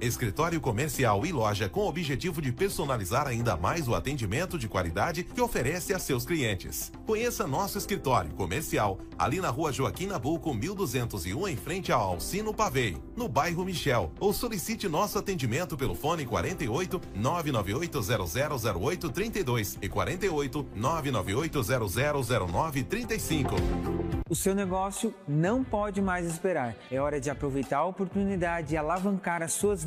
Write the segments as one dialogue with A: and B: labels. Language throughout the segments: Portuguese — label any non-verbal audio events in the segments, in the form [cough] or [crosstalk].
A: Escritório comercial e loja com o objetivo de personalizar ainda mais o atendimento de qualidade que oferece a seus clientes. Conheça nosso escritório comercial ali na rua Joaquim Nabuco, 1201, em frente ao Alcino Pavei, no bairro Michel, ou solicite nosso atendimento pelo fone 48 998 0008 32 e 48 998 000935.
B: O seu negócio não pode mais esperar. É hora de aproveitar a oportunidade e alavancar as suas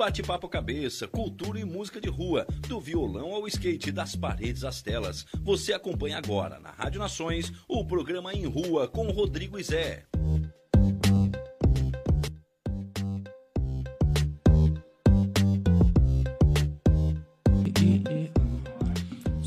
C: Bate-papo cabeça, cultura e música de rua, do violão ao skate, das paredes às telas. Você acompanha agora na Rádio Nações o programa Em Rua com Rodrigo e Zé.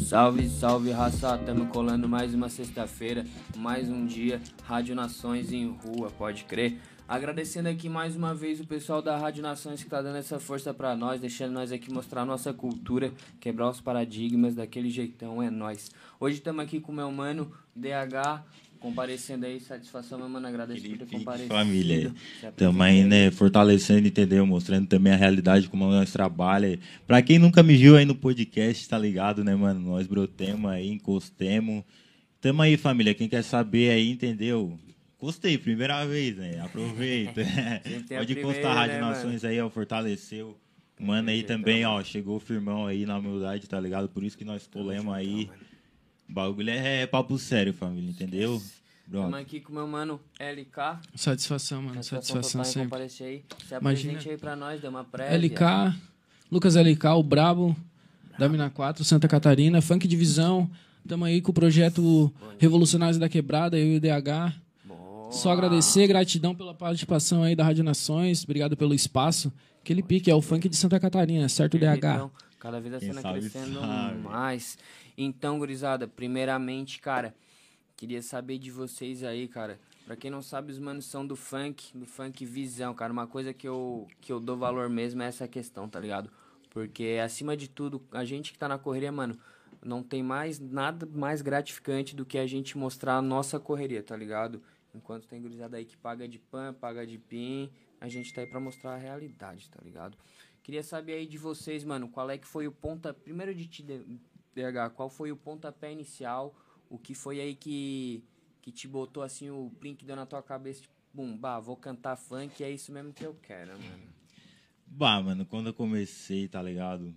D: Salve, salve raça, tamo colando mais uma sexta-feira, mais um dia, Rádio Nações em rua, pode crer. Agradecendo aqui mais uma vez o pessoal da Rádio Nações que tá dando essa força para nós, deixando nós aqui mostrar nossa cultura, quebrar os paradigmas daquele jeitão, é nós. Hoje estamos aqui com o meu mano DH, comparecendo aí, satisfação, meu mano, agradeço por ter comparecido.
E: Família, aí, né, fortalecendo, entendeu? Mostrando também a realidade, como nós trabalhamos. Pra quem nunca me viu aí no podcast, tá ligado, né, mano? Nós brotemos aí, encostemos. Tamo aí, família, quem quer saber aí, entendeu? Gostei, primeira vez, né? Aproveita. [laughs] [laughs] Pode encostar a Rádio
D: né,
E: Nações aí, ó, fortaleceu. Mano aí também, ó, chegou firmão aí na humildade, tá ligado? Por isso que nós colemos aí. O bagulho é, é papo sério, família, entendeu?
D: Estamos aqui com o meu mano LK.
F: Satisfação, mano. Satisfação
D: em
F: sempre.
D: comparecer aí. Se
F: Imagina.
D: apresente aí pra nós, dê uma prévia.
F: LK, Lucas LK, o Brabo, da Mina 4, Santa Catarina, Funk Divisão. Estamos aí com o projeto Revolucionários da Quebrada, eu e o DH. Só agradecer, gratidão pela participação aí da Rádio Nações, obrigado pelo espaço. Aquele pique é o funk de Santa Catarina, certo, DH?
D: Então, cada vez a
E: Quem
D: cena
E: sabe,
D: crescendo
E: sabe.
D: mais. Então, gurizada, primeiramente, cara, queria saber de vocês aí, cara. Pra quem não sabe, os manos são do funk, do funk visão, cara. Uma coisa que eu, que eu dou valor mesmo é essa questão, tá ligado? Porque, acima de tudo, a gente que tá na correria, mano, não tem mais nada mais gratificante do que a gente mostrar a nossa correria, tá ligado? Enquanto tem gurizada aí que paga de pan, paga de pin, a gente tá aí pra mostrar a realidade, tá ligado? Queria saber aí de vocês, mano, qual é que foi o ponta... Primeiro de ti, DH, qual foi o pontapé inicial? O que foi aí que, que te botou, assim, o que deu na tua cabeça, tipo, bum, bah, vou cantar funk, é isso mesmo que eu quero, mano.
E: Bah, mano, quando eu comecei, tá ligado?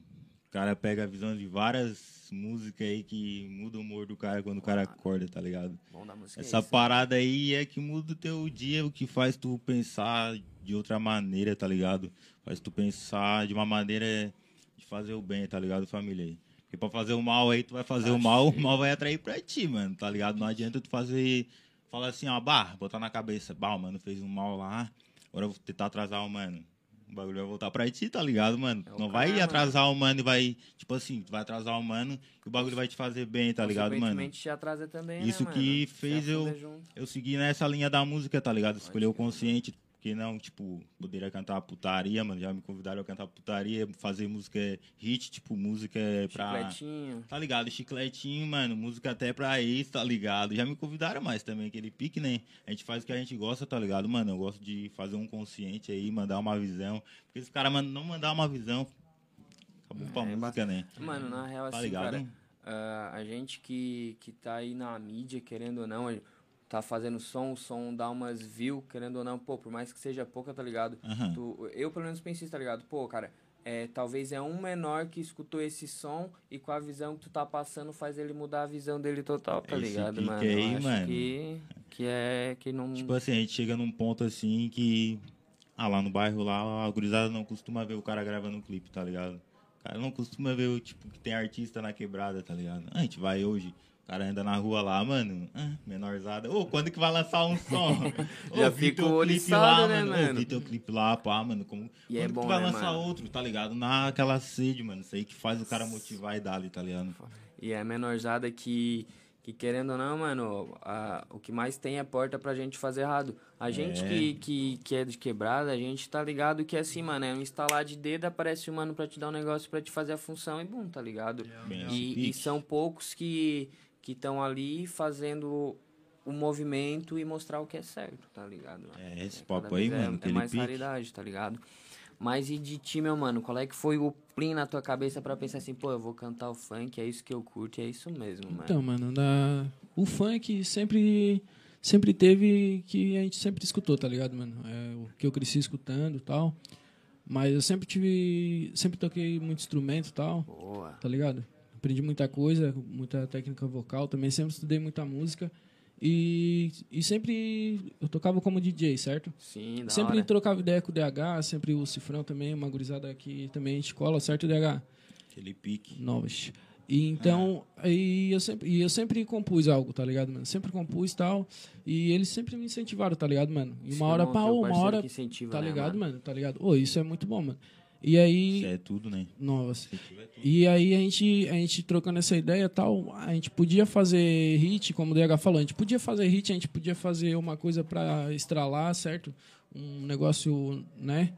E: Caras pegam a visão de várias músicas aí que muda o humor do cara quando o cara acorda, tá ligado?
D: Bom da música é
E: Essa
D: né?
E: parada aí é que muda o teu dia, o que faz tu pensar de outra maneira, tá ligado? Faz tu pensar de uma maneira de fazer o bem, tá ligado, família? Porque pra fazer o mal aí, tu vai fazer o mal, o mal vai atrair pra ti, mano, tá ligado? Não adianta tu fazer, falar assim, ó, bah, botar na cabeça, bah, mano fez um mal lá, agora eu vou tentar atrasar o mano. O bagulho vai voltar pra ti, tá ligado, mano?
D: É
E: Não vai
D: karma.
E: atrasar o mano e vai, tipo assim, tu vai atrasar o mano e o bagulho vai te fazer bem, tá ligado, mano?
D: Te atrasa também, né,
E: Isso
D: mano?
E: que
D: Se
E: fez eu,
D: junto.
E: eu seguir nessa linha da música, tá ligado? Escolher o consciente, porque não, tipo, poderia cantar putaria, mano. Já me convidaram a cantar putaria, fazer música hit, tipo, música pra.
D: Chicletinho.
E: Tá ligado? Chicletinho, mano. Música até pra ex, tá ligado? Já me convidaram mais também, aquele pique, né? A gente faz o que a gente gosta, tá ligado, mano? Eu gosto de fazer um consciente aí, mandar uma visão. Porque se o cara não mandar uma visão, acabou pra
D: É,
E: música, né?
D: Mano, na real,
E: Tá
D: assim,
E: ligado?
D: cara, ah, a gente que, que tá aí na mídia, querendo ou não, tá fazendo som, o som dá umas views, querendo ou não, pô, por mais que seja pouca, tá ligado?
E: Aham.
D: Tu- eu, pelo menos, pensei, tá ligado? Pô, cara, é, talvez é um menor que escutou esse som e com a visão que tu tá passando faz ele mudar a visão dele total, tá
E: Esse
D: ligado, mano?
E: aí,
D: eu acho
E: mano.
D: Que, que é, que não...
E: Tipo assim, a gente chega num ponto assim que. Ah, lá no bairro lá, a gurizada não costuma ver o cara gravando um clipe, tá ligado? O cara não costuma ver, tipo, que tem artista na quebrada, tá ligado? Ah, a gente vai hoje, cara anda na rua lá, mano, menorzada. Ô, quando que vai lançar um som? [laughs] Ô,
D: Já fica o
E: clipe
D: oriçado, né,
E: Ô,
D: mano?
E: vi teu clipe lá, pá, mano. Como,
D: E é
E: quando
D: bom,
E: que vai
D: né,
E: lançar
D: mano?
E: outro, tá ligado? Naquela sede, mano. Isso aí que faz o cara motivar e dar ali, tá ligado?
D: E é menorzada que, que querendo ou não, mano, a, o que mais tem é porta pra gente fazer errado. A gente
E: É.
D: que, que, que é de quebrada, a gente tá ligado que assim, mano, é um instalar de dedo, aparece um mano pra te dar um negócio pra te fazer a função e bum, tá ligado? E, e
E: pique.
D: são poucos que que estão ali fazendo o movimento e mostrar o que é certo, tá ligado?
E: É, esse
D: cada
E: papo aí,
D: é-
E: mano,
D: É,
E: aquele
D: mais
E: pique.
D: raridade, tá ligado? Mas e de ti, meu mano, qual é que foi o plim na tua cabeça pra pensar assim, pô, eu vou cantar o funk, é isso que eu curto, é isso mesmo, mano.
F: Então, mano, na... o funk sempre sempre teve que a gente sempre escutou, tá ligado, mano? É o que eu cresci escutando e tal. Mas eu sempre tive. Sempre toquei muito instrumento e tal,
D: Boa.
F: tá ligado? Aprendi muita coisa, muita técnica vocal, também sempre estudei muita música. E, e sempre eu tocava como DJ, certo?
D: Sim, da
F: sempre
D: hora.
F: trocava ideia com o DH, sempre o Cifrão também, uma gurizada que também escola, certo, DH?
E: Aquele pique.
F: novas. E então, aí eu sempre, e eu sempre compus algo, tá ligado, mano? Sempre compus e tal. E eles sempre me incentivaram, tá ligado, mano? E uma hora
D: irmão
F: pra uma hora.
D: que incentiva,
F: Tá
D: né,
F: ligado,
D: mano?
F: mano? Tá ligado? Ô, isso é muito bom, mano. E aí.
E: Isso é tudo, né?
F: Novas. E aí a gente, a gente trocando essa ideia e tal, a gente podia fazer hit, como o DH falou, a gente podia fazer hit, a gente podia fazer uma coisa pra estralar, certo? Um negócio, né?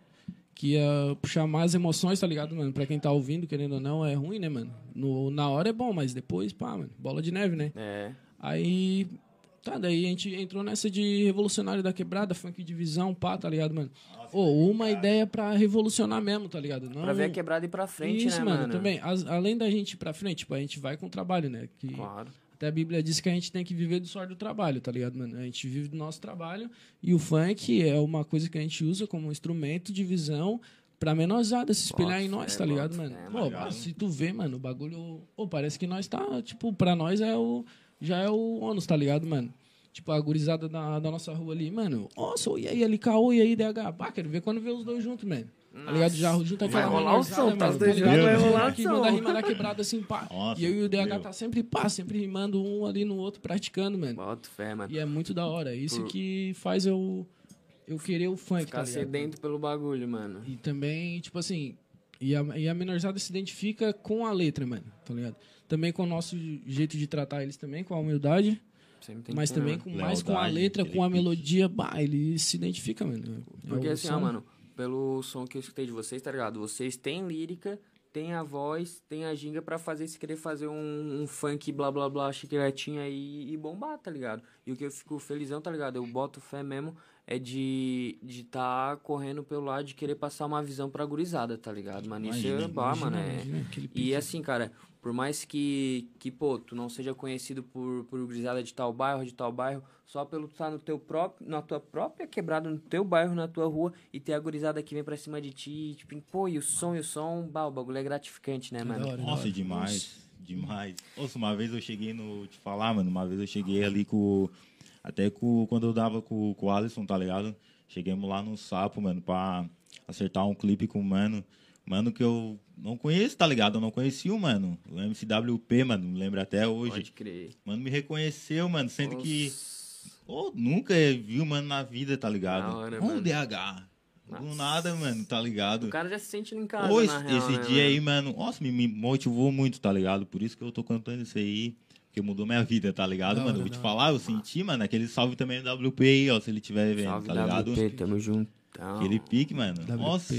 F: Que ia puxar mais emoções, tá ligado, mano? Pra quem tá ouvindo, querendo ou não, é ruim, né, mano? No, na hora é bom, mas depois, pá, mano, bola de neve, né?
D: É.
F: Aí, tá, daí a gente entrou nessa de revolucionário da quebrada, funk divisão, pá, tá ligado, mano? Ô, uma ideia pra revolucionar mesmo, tá ligado? Não,
D: Pra ver a quebrada ir pra frente,
F: Isso,
D: né,
F: mano,
D: mano?
F: também. As- além da gente ir pra frente, tipo, a gente vai com o trabalho, né? Que
D: Claro.
F: até a Bíblia diz que a gente tem que viver do suor do trabalho, tá ligado, mano? A gente vive do nosso trabalho e o funk é uma coisa que a gente usa como instrumento de visão pra menorzada se espelhar
D: Bota
F: em nós,
D: fé,
F: tá ligado, mano?
D: fé,
F: Pô,
D: mano.
F: se tu vê, mano, o bagulho. Pô, parece que nós tá, tipo, pra nós é o. Já é o ônus, tá ligado, mano? Tipo, a gurizada da, da nossa rua ali, mano. Nossa, e aí, LKO, e aí, DH? Pá, quero ver quando vê os dois juntos, mano. Tá ligado? Já junta
D: Vai
F: aquela
D: rolar o som, tá? Os dois juntos, vai rolar o
F: que
D: som.
F: manda rima da quebrada assim, pá.
E: Nossa,
F: e eu e o DH
E: meu.
F: tá sempre pá, sempre rimando um ali no outro, praticando, mano.
D: Bota fé, mano.
F: E é muito da hora. Isso
D: Por-
F: que faz eu, eu querer o funk,
D: Ficar
F: tá ligado?
D: sedento pelo bagulho, mano.
F: E também, tipo assim, e a, e a menorzada se identifica com a letra, mano, tá ligado? Também com o nosso jeito de tratar eles também, com a humildade, mas também
D: né?
F: com, mais com a letra, com a melodia, bah, ele se identifica, mano. É
D: Porque
F: o
D: assim, ó,
F: som.
D: mano, pelo som que eu escutei de vocês, tá ligado? Vocês têm lírica, tem a voz, tem a ginga pra fazer, se querer fazer um, um funk blá blá blá, chicletinho aí e bombar, tá ligado? E o que eu fico felizão, tá ligado? Eu boto fé mesmo é de de tá correndo pelo lado de querer passar uma visão pra gurizada, tá ligado? Mano, isso é
F: Imagina,
D: mano. É...
F: imagina, aquele
D: E assim, cara, por mais que, que pô, tu não seja conhecido por, por gurizada de tal bairro, de tal bairro, só pelo tu estar no teu próprio, na tua própria quebrada, no teu bairro, na tua rua, e ter a gurizada que vem pra cima de ti, tipo, pô, e o som, e o som, bah, o bagulho é gratificante, né, mano?
F: da
E: Nossa, demais. Demais. Nossa, uma vez eu cheguei no. Te falar, mano. Uma vez eu cheguei ali com. Até com, quando eu dava com, com o Alisson, tá ligado? Chegamos lá no Sapo, mano, pra acertar um clipe com o mano. Mano que eu não conheço, tá ligado? Eu não conhecia o mano. O MCWP, mano, lembro até hoje.
D: Pode crer.
E: Mano me reconheceu, mano, sendo que.
D: Nossa.
E: Ô, nunca vi o mano na vida, tá ligado?
D: Hora,
E: um
D: mano.
E: DH. Do
D: Nossa.
E: nada, mano, tá ligado?
D: O cara já se sente em casa,
E: Ô,
D: na
E: esse,
D: real,
E: esse
D: né,
E: dia aí,
D: mano?
E: mano, nossa, me, me motivou muito, tá ligado? Por isso que eu tô cantando isso aí, porque mudou minha vida, tá ligado,
F: Da
E: mano? Eu vou te falar, eu senti, mano, aquele salve também do WP aí, ó, se ele tiver vendo,
D: Salve
E: tá ligado?
D: WP, tamo juntão.
E: Aquele pique, mano.
F: WP.
E: Nossa,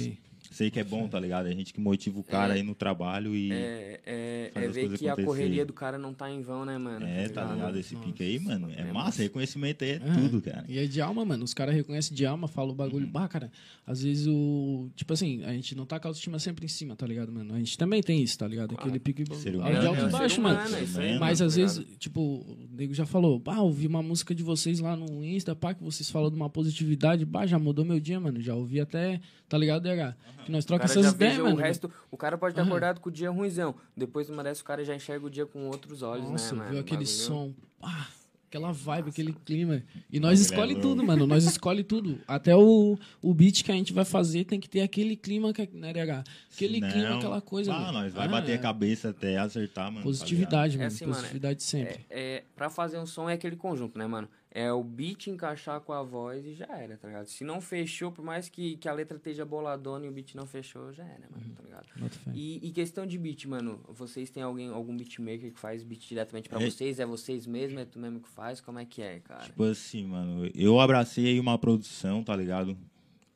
E: sei que é bom, tá ligado? A gente que motiva o cara aí no trabalho e.
D: É, é, é ver que a
E: acontecer.
D: correria do cara não tá em vão, né, mano?
E: É, tá ligado? Esse pique aí, mano, é
D: É
E: massa.
D: massa.
E: Reconhecimento aí é,
F: É.
E: tudo, cara.
F: E é de alma, mano. Os caras reconhecem de alma, falam o bagulho.
E: Uhum.
F: Bah, cara, às vezes o. Tipo assim, a gente não tá com a autoestima sempre em cima, tá ligado, mano? A gente também tem isso, tá ligado? Aquele pique
E: Ser
F: de
E: humano,
F: alto
E: é,
F: e baixo, mano.
D: humano, é aí,
F: Mas
D: mano,
F: às
D: tá
F: vezes,
D: ligado?
F: tipo, o nego já falou, bah, ouvi uma música de vocês lá no Insta, pá, que vocês falam de uma positividade, bah, já mudou meu dia, mano. Já ouvi até, tá ligado, DH? Que nós
D: O
F: trocamos essas ideias,
D: o
F: mano.
D: resto, o cara pode ter acordado com o dia ruimzão. Depois, dessas, o cara já enxerga o dia com outros olhos,
F: Nossa,
D: né, mano?
F: viu aquele
D: O bagulho-
F: som, pá, aquela vibe, aquele clima. E nós
E: é
F: escolhe
E: louco.
F: tudo, mano. Nós [laughs] escolhe tudo. Até o, o beat que a gente vai fazer tem que ter aquele clima, que, né, DH? Aquele
E: Não,
F: clima, aquela coisa,
E: Ah,
F: mano.
E: nós vai
F: Ah,
E: bater
F: é.
E: a cabeça até acertar, mano. tá
F: Positividade,
D: É
F: mano.
D: assim, mano,
F: Positividade sempre.
D: É, é, pra fazer um som é aquele conjunto, né, mano? É o beat encaixar com a voz e já era, tá ligado? Se não fechou, por mais que, que a letra esteja boladona e o beat não fechou, já era, mano, tá ligado? E, e questão de beat, mano, vocês têm alguém, algum beatmaker que faz beat diretamente pra
E: É.
D: vocês? É vocês mesmo? É tu mesmo que faz? Como é que é, cara?
E: Tipo assim, mano, eu abracei aí uma produção, tá ligado?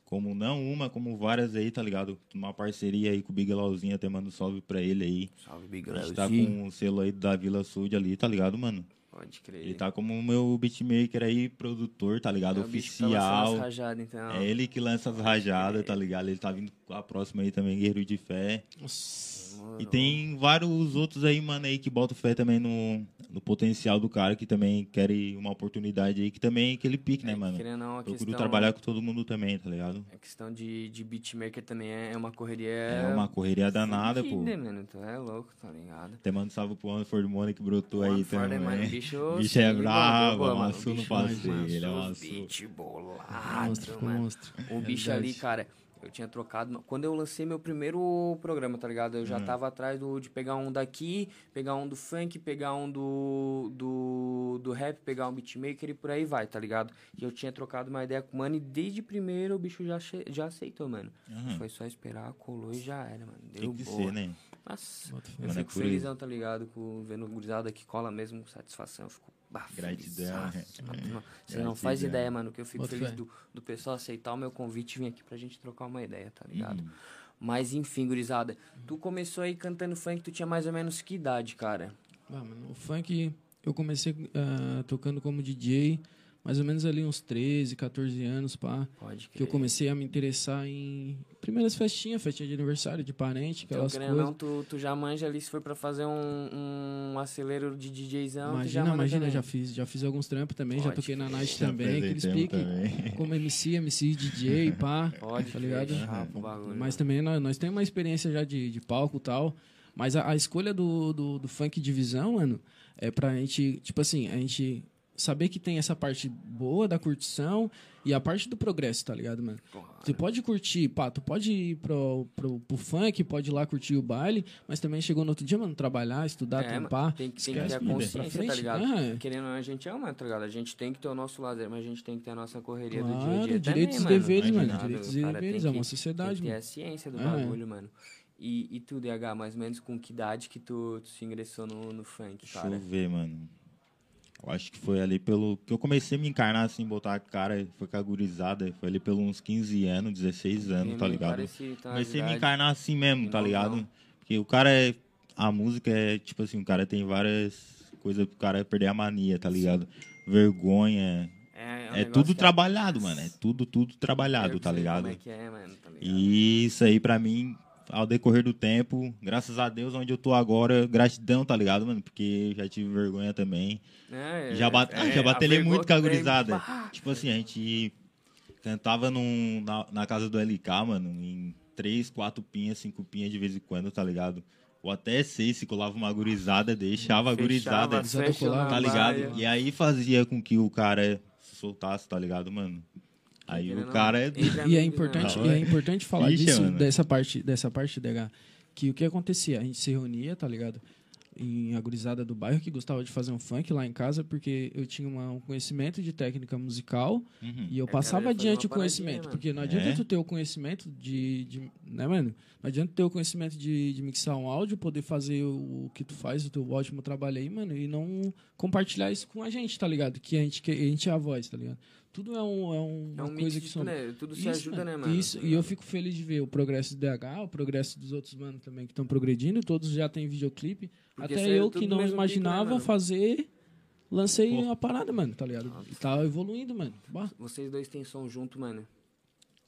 E: Como não uma, como várias aí, tá ligado? Uma parceria aí com o Big Lauzinho, até mando um salve pra ele aí.
D: Salve, Big
E: A gente tá com o selo aí da Vila Sud ali, tá ligado, mano?
D: Pode crer.
E: Ele tá como o meu beatmaker aí, produtor, tá ligado?
D: É o bicho que tá lançando
E: Oficial.
D: as rajadas, então.
E: É ele que lança as rajadas, tá ligado? Ele tá vindo com a próxima aí também, Guerreiro de Fé.
F: Nossa.
E: E tem vários outros aí, mano, aí que botam fé também no, no potencial do cara, que também querem uma oportunidade aí, que também é aquele pique, né,
D: É,
E: mano?
D: querendo não, a
E: Procuro
D: questão-
E: trabalhar com todo mundo também, tá ligado?
D: A questão de, de beatmaker também é é uma correria.
E: É uma correria danada, pô.
D: fudida, mano. Tu é louco, tá ligado?
E: Até mando salve pro Anford Money que brotou aí
D: Mano,
E: também.
D: Mano, bicho, [laughs]
E: bicho é bravo,
D: mano, mano,
E: amassou no
D: bicho
E: passeio, ele
D: amassou
E: amassou.
D: Beat bolado,
F: Monstro,
D: mano.
F: monstro.
D: O bicho ali, cara, eu tinha trocado. Quando eu lancei meu primeiro programa, tá ligado? Eu já
E: Hum.
D: tava atrás do, de pegar um daqui, pegar um do funk, pegar um do, do, do rap, pegar um beatmaker e por aí vai, tá ligado? E eu tinha trocado uma ideia com o mano e desde primeiro o bicho já, já aceitou, mano.
E: Aham.
D: Foi só esperar, colou e já era, mano. Deu
E: Tem que
D: boa.
E: ser, né?
D: Nossa,
F: Bota
D: eu
E: é
D: fico
E: aí.
D: felizão, tá ligado? Com, vendo gurizada que cola mesmo, com satisfação. Eu fico bah,
E: Gratidão,
D: felizaço,
E: é.
D: Você não faz ideia, mano, que eu fico feliz do, do pessoal aceitar o meu convite e vir aqui pra gente trocar uma ideia, tá ligado?
E: Uhum.
D: Mas enfim, gurizada, tu começou aí cantando funk, tu tinha mais ou menos que idade, cara?
F: Ah, mano, o funk, eu comecei ah, tocando como DJ, mais ou menos ali uns 13, 14 anos, pá.
D: Pode
F: Que eu comecei a me interessar em primeiras festinhas, festinha de aniversário, de parente,
D: Então,
F: aquelas
D: ou
F: coisas.
D: não, tu, tu já manja ali, se for pra fazer um, um acelero de DJzão, já
F: Imagina, imagina,
D: também.
F: já fiz, já fiz alguns trampos também, já
D: Pode
F: toquei na night
E: Já
F: também,
E: apresentamos
F: piques.
E: também.
F: Como MC, MC, DJ, pá.
D: Pode,
F: tá ligado?
D: Chapa, o bagulho.
F: Mas também nós, nós temos uma experiência já de, de palco e tal. Mas a, a escolha do, do, do funk divisão, mano, é pra gente, tipo assim, a gente saber que tem essa parte boa da curtição e a parte do progresso, tá ligado, mano? Você pode curtir, pá, tu pode ir pro, pro, pro funk, pode ir lá curtir o baile, mas também chegou no outro dia, mano, trabalhar, estudar,
D: É, mano,
F: trampar.
D: tem, que- tem que
F: esquece
D: ter a consciência, tá ligado?
F: ah,
D: Querendo ou não, a gente é humano, tá ligado? A gente tem que ter o nosso lazer, mas a gente tem que ter a nossa correria do dia a
F: Claro,
D: dia
F: direitos
D: também,
F: e deveres,
D: tá
E: mano,
D: ligado?
F: direitos e deveres,
D: tem
F: é uma sociedade,
D: Tem que ter
F: mano.
D: a ciência do
F: Ah,
D: bagulho, mano. E, e tu, DH, mais ou menos com que idade que tu, tu se ingressou no, no funk,
E: Deixa
D: cara?
E: eu ver, mano. Eu acho que foi ali pelo. que eu comecei a me encarnar assim, botar a cara, foi com a gurizada. Foi ali pelos uns 15 anos, 16 anos, tá ligado?
D: então, as
E: Comecei a me encarnar assim mesmo, tá
D: Não,
E: ligado?
D: não.
E: Porque o cara é. A música é, tipo assim, o cara tem várias coisas pro cara perder a mania, tá ligado? vergonha.
D: É, é um
E: É, tudo
D: que
E: trabalhado, mano. É tudo, tudo trabalhado, tá ligado?
D: Como é que é, mano, tá ligado?
E: E isso aí, pra mim, ao decorrer do tempo, graças a Deus, onde eu tô agora, gratidão, tá ligado, mano? Porque eu já tive vergonha também.
D: É,
E: já bat...
D: é,
E: já batalhei
D: vergonha
E: muito com a gurizada. Tipo assim, a gente cantava num, na, na casa do LK, mano, em três, quatro pinhas, cinco pinhas de vez em quando, tá ligado? Ou até seis, se colava uma gurizada, deixava a gurizada,
D: Fechava,
E: tá ligado? E aí fazia com que o cara se soltasse, tá ligado, mano? Aí o cara é...
F: E é importante, e é importante falar
E: Ixi,
F: disso,
E: mano.
F: dessa parte, dessa parte, DH, que o que acontecia? A gente se reunia, tá ligado? Em a gurizada do bairro que gostava de fazer um funk lá em casa, porque eu tinha uma- um conhecimento de técnica musical
E: Uhum.
F: e eu
D: É,
F: passava adiante o conhecimento. Porque não adianta
E: É?
F: tu ter o conhecimento de, de. Né, mano? Não adianta ter o conhecimento de, de mixar um áudio, poder fazer o, o que tu faz, o teu ótimo trabalho aí, mano, e não compartilhar isso com a gente, tá ligado? Que a gente, que a gente é a voz, tá ligado? Tudo é, um, é um-
D: É
F: uma
D: um
F: coisa que
D: tudo, né? Tudo se
F: Isso,
D: ajuda,
F: mano.
D: né, mano?
F: Isso, e eu fico feliz de ver o progresso do DH, o progresso dos outros manos também que estão progredindo, todos já têm videoclipe.
D: Porque
F: Até
D: saiu
F: eu que não
D: mesmo
F: imaginava
D: pico, né,
F: fazer, lancei
E: Pô.
F: uma parada, mano, tá ligado? E tá evoluindo, mano. Bah.
D: Vocês dois têm som junto, mano.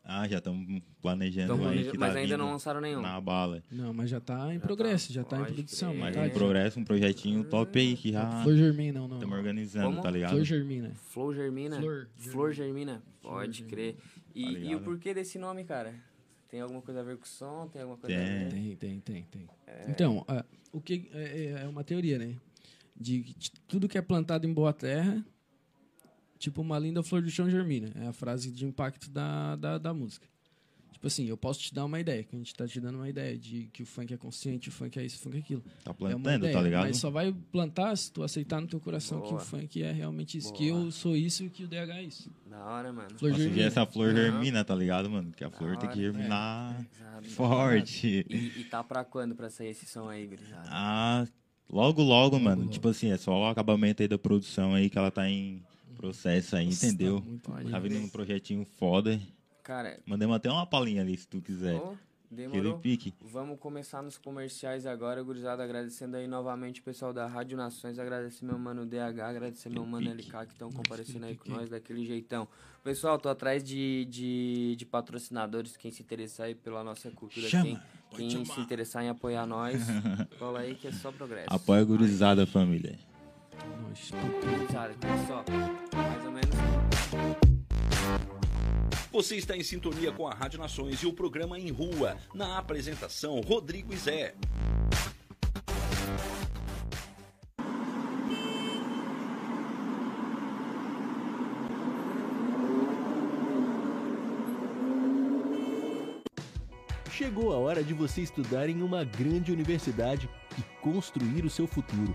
E: Ah, já estamos planejando
D: Tão
E: aí
D: planeja-
E: que
D: mas
E: tá
D: ainda não lançaram nenhum.
E: Na bala.
F: Não, mas já tá em
D: tá,
F: progresso, já tá em produção.
D: crer.
E: Mas
F: tá
E: em progresso, um projetinho top aí que já
F: Flor Germina, não,
E: estamos organizando,
D: Como?
E: tá ligado?
F: Flor Germina.
D: Flor Germina?
F: Flor
D: Flor Germina. Pode crer. E,
E: Tá
D: e o porquê desse nome, cara? Tem alguma coisa a ver com o som? Tem alguma coisa a
E: Tem.
D: ver?
F: Tem, tem, tem, tem. Então, ah, o que é, é- é uma teoria, né? De que tudo que é plantado em boa terra, tipo uma linda flor do chão germina. É a frase de impacto da, da, da música. Tipo assim, eu posso te dar uma ideia, que a gente tá te dando uma ideia de que o funk é consciente, o funk é isso, o funk é aquilo.
E: Tá
F: é uma
E: plantando,
F: ideia,
E: tá ligado?
F: Mas só vai plantar se tu aceitar no teu coração que
D: Boa.
F: o funk é realmente isso. Que eu sou isso e que o DH é isso.
D: Da hora, mano.
F: Flor
E: Nossa,
F: germina.
E: essa flor germina, tá ligado, mano? Que a flor tem que
D: hora.
E: germinar
D: Exato.
E: forte.
D: E, e tá pra quando pra sair esse som aí, gurizada?
E: Ah, logo, logo, mano.
F: logo.
E: Tipo assim, é só o acabamento aí da produção aí que ela tá em processo aí,
F: Nossa,
E: entendeu?
F: tá muito
E: Tá vindo um projetinho foda.
D: Cara,
E: Mandemos até uma palhinha ali, se tu quiser.
D: demorou.
E: pique.
D: Vamos começar nos comerciais agora, gurizada. Agradecendo aí novamente o pessoal da Rádio Nações. Agradecer meu mano DH, agradecer meu mano. LK que estão comparecendo aí com nós daquele jeitão. Pessoal, tô atrás de, de, de patrocinadores. Quem se interessar aí pela nossa cultura,
E: Chama,
D: quem, quem se interessar em apoiar nós, [laughs] cola aí que é só progresso.
E: Apoia a gurizada, família.
D: Só mais ou menos.
C: Você está em sintonia com a Rádio Nações e o programa Em Rua. Na apresentação, Rodrigo e Zé.
G: Chegou a hora de você estudar em uma grande universidade e construir o seu futuro.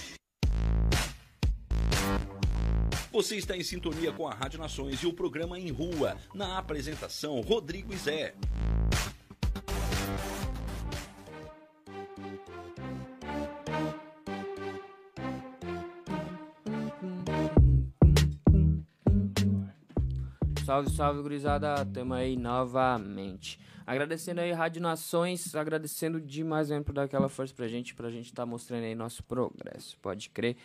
C: Você está em sintonia com a Rádio Nações e o programa Em Rua. Na apresentação, Rodrigo e Zé.
D: Salve, salve, gurizada. Tamo aí novamente. Agradecendo aí Rádio Nações, agradecendo demais mesmo por dar aquela força pra gente, pra gente tá mostrando aí nosso progresso, pode crer.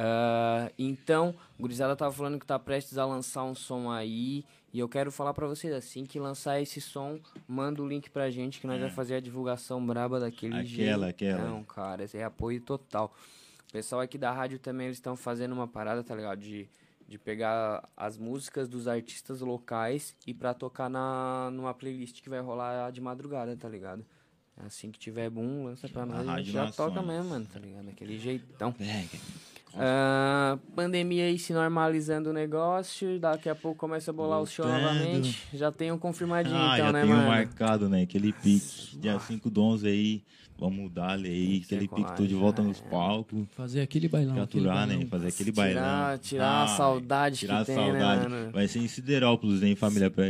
D: Ah, então, gurizada tava falando que tá prestes a lançar um som aí, e eu quero falar pra vocês, assim que lançar esse som, manda o link pra gente que nós vamos fazer a divulgação braba daquele
E: Aquela,
D: jeito.
E: aquela.
D: Não, cara, esse é apoio total. O pessoal aqui da rádio também, eles estão fazendo uma parada, tá ligado? De, de pegar as músicas dos artistas locais e pra tocar na, numa playlist que vai rolar de madrugada, tá ligado? Assim que tiver boom, lança pra nós, a gente já toca mesmo, mano, tá ligado? Daquele jeitão.
E: É,
D: Ah, pandemia aí se normalizando o negócio, daqui a pouco começa a bolar o show novamente. Já tem um confirmadinho
E: Ah,
D: então,
E: já
D: né,
E: tem um
D: mano?
E: marcado, né? Aquele pique. Dia 5 do 11 aí. Vamos dar ali aí. Aquele pique todo de volta
D: né?
E: nos palcos.
F: Fazer aquele bailão. aquele
E: Capturar, né? Fazer aquele
D: Tirar-
E: bailão.
D: tirar a saudade
E: tirar
D: que
E: a
D: tem, né,
E: saudade.
D: mano?
E: Vai ser em Siderópolis, hein, família? Pra,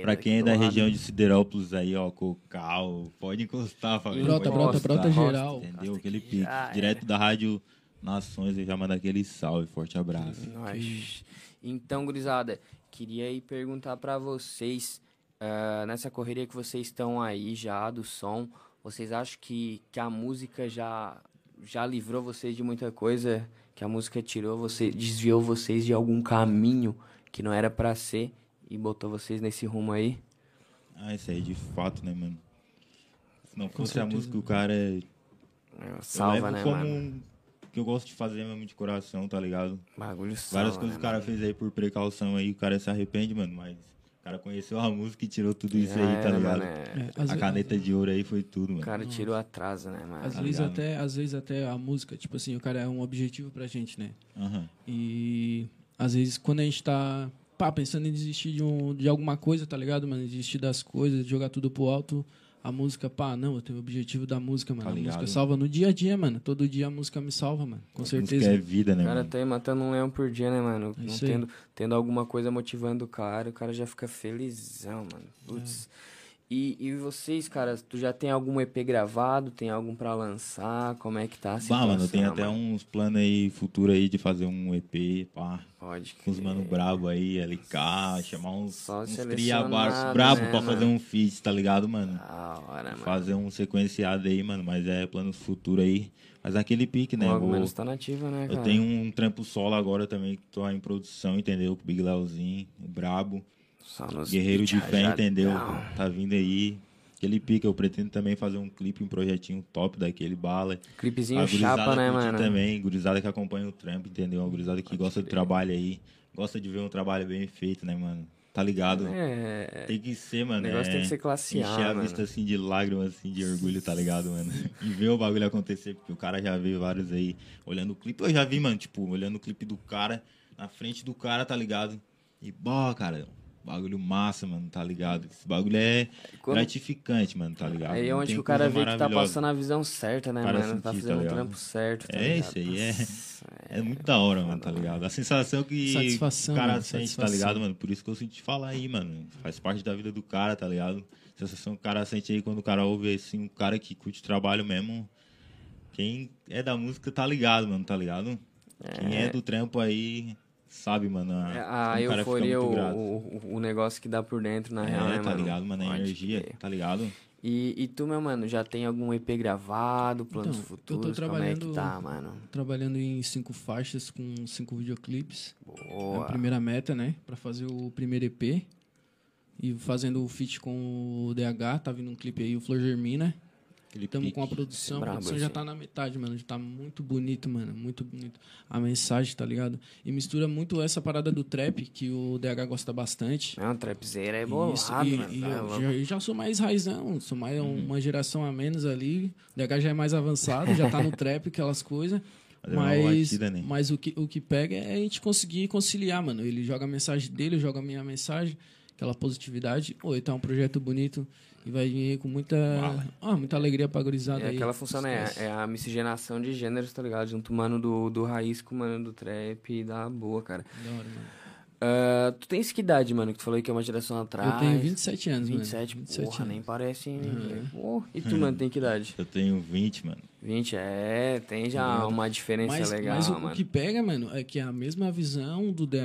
E: pra quem é da região de Siderópolis aí, ó, Cocal, pode encostar, família.
F: Brota,
E: pode
F: brota,
E: encostar.
F: brota geral.
E: Entendeu? Aquele pique.
D: Já
E: Direto da Rádio Nações, eu já mando aquele salve. Forte abraço.
D: Nós. Então, gurizada, queria aí perguntar pra vocês, ah, nessa correria que vocês estão aí já do som, vocês acham que, que a música já, já livrou vocês de muita coisa? Que a música tirou você, desviou vocês de algum caminho que não era pra ser e botou vocês nesse rumo aí?
E: Ah, isso aí de fato, né, mano? Se não fosse a música, o cara é
D: É, Salva, né,
E: como
D: mano?
E: Que eu gosto de fazer mesmo de coração, tá ligado?
D: Bagulho salva,
E: Várias coisas
D: né,
E: o cara
D: mano?
E: fez aí por precaução aí, o cara se arrepende, mano, mas o cara conheceu a música e tirou tudo isso
D: Já
E: aí, tá
D: era,
E: ligado?
D: mano, é.
F: É,
E: A caneta de ouro aí foi tudo,
D: O
E: mano.
D: cara tirou atraso, né, mano?
F: Às
E: tá
F: vezes,
E: ligado?
F: até, às vezes até a música, tipo assim, o cara é um objetivo pra gente, né?
E: Aham.
F: E às vezes quando a gente tá pá, pensando em desistir de, um, de alguma coisa, tá ligado, mano? Desistir das coisas, jogar tudo pro alto, a música, pá, não, eu tenho o objetivo da música, mano.
E: Tá
F: a música salva no dia a dia, mano. Todo dia a música me salva, mano. Com
E: A
F: certeza.
E: música é vida, né,
D: O cara
E: mano?
D: tá aí matando um leão por dia, né, mano?
F: É
D: tendo, tendo alguma coisa motivando o cara, o cara já fica felizão, mano. Putz.
F: É.
D: E, e vocês, cara, tu já tem algum EP gravado? Tem algum pra lançar? Como é que tá a
E: Bah,
D: situação,
E: mano, tem até
D: mano?
E: uns planos aí futuro aí de fazer um EP, pá.
D: Pode
E: Com os mano brabo aí, LK, chamar uns,
D: Só
E: uns
D: selecionado,
E: cria brabo
D: né,
E: pra
D: mano?
E: fazer um feat, tá ligado, mano?
D: Da hora, mano.
E: Fazer um sequenciado aí, mano, mas é planos futuro aí. Mas aquele pique, né?
D: Logo
E: Vou-
D: menos tá nativa, né, cara?
E: Eu tenho um trampo solo agora também, que tô em produção, entendeu? Com o Big Leozinho, o Brabo. Guerreiro de fé, entendeu? Tá vindo aí. Aquele pique, eu pretendo também fazer um clipe, um projetinho top daquele bala.
D: Clipezinho chapa, né, mano?
E: também, gurizada que acompanha o trampo, entendeu? A gurizada que gosta do trabalho aí. Gosta de ver um trabalho bem feito, né, mano? Tá ligado?
D: É,
E: Tem que ser, mano.
D: O negócio
E: é,
D: tem que ser classe A,
E: Encher a
D: mano.
E: vista assim de lágrimas, assim, de orgulho, tá ligado, mano? E ver o bagulho acontecer, porque o cara já vê vários aí olhando o clipe. Eu já vi, mano, tipo, olhando o clipe do cara, na frente do cara, tá ligado? E, bó, cara, bagulho massa, mano, tá ligado? Esse bagulho é
D: Quando-
E: gratificante, mano, tá ligado?
D: Aí é onde que o cara vê que tá passando a visão certa, né,
E: Cara
D: mano? Tá
E: sentir, tá
D: fazendo o
E: ligado?
D: trampo certo, tá
E: É,
D: ligado?
E: isso aí é- É muito da hora, mano, tá ligado? A sensação que
F: Satisfação,
E: o cara
F: mano,
E: sente,
F: satisfação.
E: tá ligado, mano? Por isso que eu senti falar aí, mano. Faz parte da vida do cara, tá ligado? A sensação que o cara sente aí quando o cara ouve, assim, um cara que curte o trabalho mesmo. Quem é da música tá ligado, mano, tá ligado? Quem é do trampo aí sabe, mano.
D: É, A
E: o cara fica
D: euforia, o, o, o negócio que dá por dentro, na
E: É,
D: real, né,
E: tá
D: mano?
E: ligado, mano? A
D: Pode
E: energia,
D: crer.
E: tá ligado?
D: E, e tu, meu mano, já tem algum EP gravado, planos
F: Então, eu tô
D: futuros? Como é que
F: trabalhando-
D: tá, mano?
F: Trabalhando em cinco faixas com cinco videoclipes. É
D: Boa.
F: a primeira meta, né? Pra fazer o primeiro EP. E fazendo o feat com o DH, tá vindo um clipe aí, o Flor Germina. Estamos com a produção. A
D: Brabo
F: produção
D: esse
F: já
D: aí.
F: tá na metade, mano. Já tá muito bonito, mano. Muito bonito. A mensagem, tá ligado? E mistura muito essa parada do trap, que o DH gosta bastante.
D: Não, trapzeira é bolado,
F: Isso,
D: mano.
F: e, e
D: tá
F: eu.
D: Uhum.
F: já, eu já sou mais raizão, sou mais uma geração a menos ali. O DH já é mais avançado, já tá no [laughs] trap, aquelas coisas. Mas,
E: batida, né?
F: mas o, que, o que pega é a gente conseguir conciliar, mano. Ele joga a mensagem dele, eu jogo a minha mensagem. aquela positividade. Oi, tá um projeto bonito e vai vir com muita, ah, muita alegria pra gurizada
D: É
F: aí.
D: aquela função, né?
F: Esquece.
D: É a miscigenação de gêneros, tá ligado? Junto o mano do, do raiz com o mano do trap e dá boa, cara.
F: Da hora, mano.
D: Ah, tu tens que idade, mano? Que tu falou que é uma geração atrás.
F: Eu tenho 27 anos,
D: 27,
F: mano. 27
D: porra,
F: anos.
D: nem parece, hein? Pô, E tu, mano, tem que idade?
E: Eu tenho 20, mano.
D: 20, é, tem já uma diferença
F: Mas,
D: legal,
F: mas o, o
D: mano.
F: que pega, mano, é que a mesma visão do DH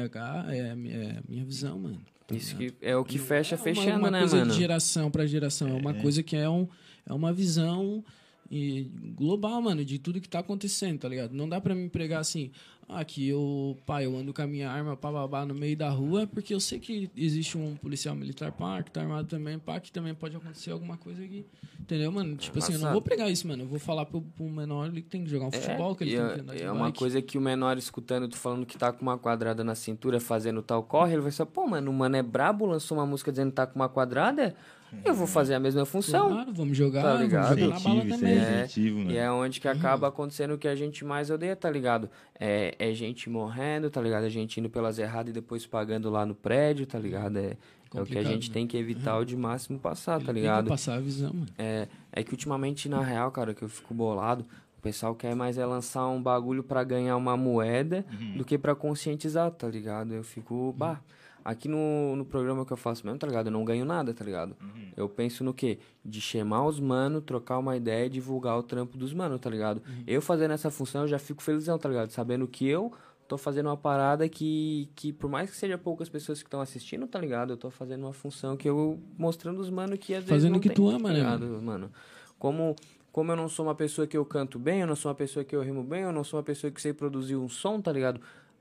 F: é, é a minha visão, mano.
D: Isso que é o que
F: Não
D: fecha
F: é uma-
D: fechando,
F: uma
D: né,
F: coisa
D: mano?
F: de geração pra geração. É uma coisa que é, um, é uma visão e, global, mano, de tudo que tá acontecendo, tá ligado? Não dá pra me pregar assim, ah, que eu, pai, eu ando com a minha arma pá, babá no meio da rua, porque eu sei que existe um policial militar pá, que tá armado também, pá, que também pode acontecer alguma coisa aqui. Entendeu, mano? Tipo assim, eu não vou pregar isso, mano. Eu vou falar pro, pro menor ele que tem que jogar um futebol, que ele tem
D: é,
F: que andar de
D: é uma
F: bike.
D: coisa que o menor escutando tu falando que tá com uma quadrada na cintura fazendo tal corre, ele vai falar, pô, mano, o mano é brabo, lançou uma música dizendo que tá com uma quadrada, eu vou fazer a mesma função.
F: Claro, vamos jogar,
D: Tá
F: vamos
D: ligado?
F: jogar na bala
E: Incentivo, é incentivo, mano.
D: E é onde que acaba acontecendo o que a gente mais odeia, tá ligado? É, é gente morrendo, tá ligado? É gente indo pelas erradas e depois pagando lá no prédio, tá ligado? É, é o que a gente
F: né?
D: tem que evitar o de máximo passar, tá
F: Tem que
D: ligado?
F: passar a visão, mano.
D: É, é que ultimamente, na real, cara, que eu fico bolado, o pessoal quer mais é lançar um bagulho pra ganhar uma moeda do que pra conscientizar, tá ligado? Eu fico, bah. Aqui no, no programa que eu faço mesmo, tá ligado? Eu não ganho nada, tá ligado? Eu penso no quê? De chamar os mano, trocar uma ideia e divulgar o trampo dos mano, tá ligado? Eu fazendo essa função, eu já fico felizão, tá ligado? Sabendo que eu tô fazendo uma parada que, que por mais que seja poucas pessoas que estão assistindo, tá ligado? Eu tô fazendo uma função que eu mostrando os mano que às vezes
F: Fazendo
D: não
F: o que
D: tem,
F: tu
D: tá
F: ama, né,
D: ligado, mano? Como, como eu não sou uma pessoa que eu canto bem, eu não sou uma pessoa que eu rimo bem, eu não sou uma pessoa que sei produzir um som, tá ligado?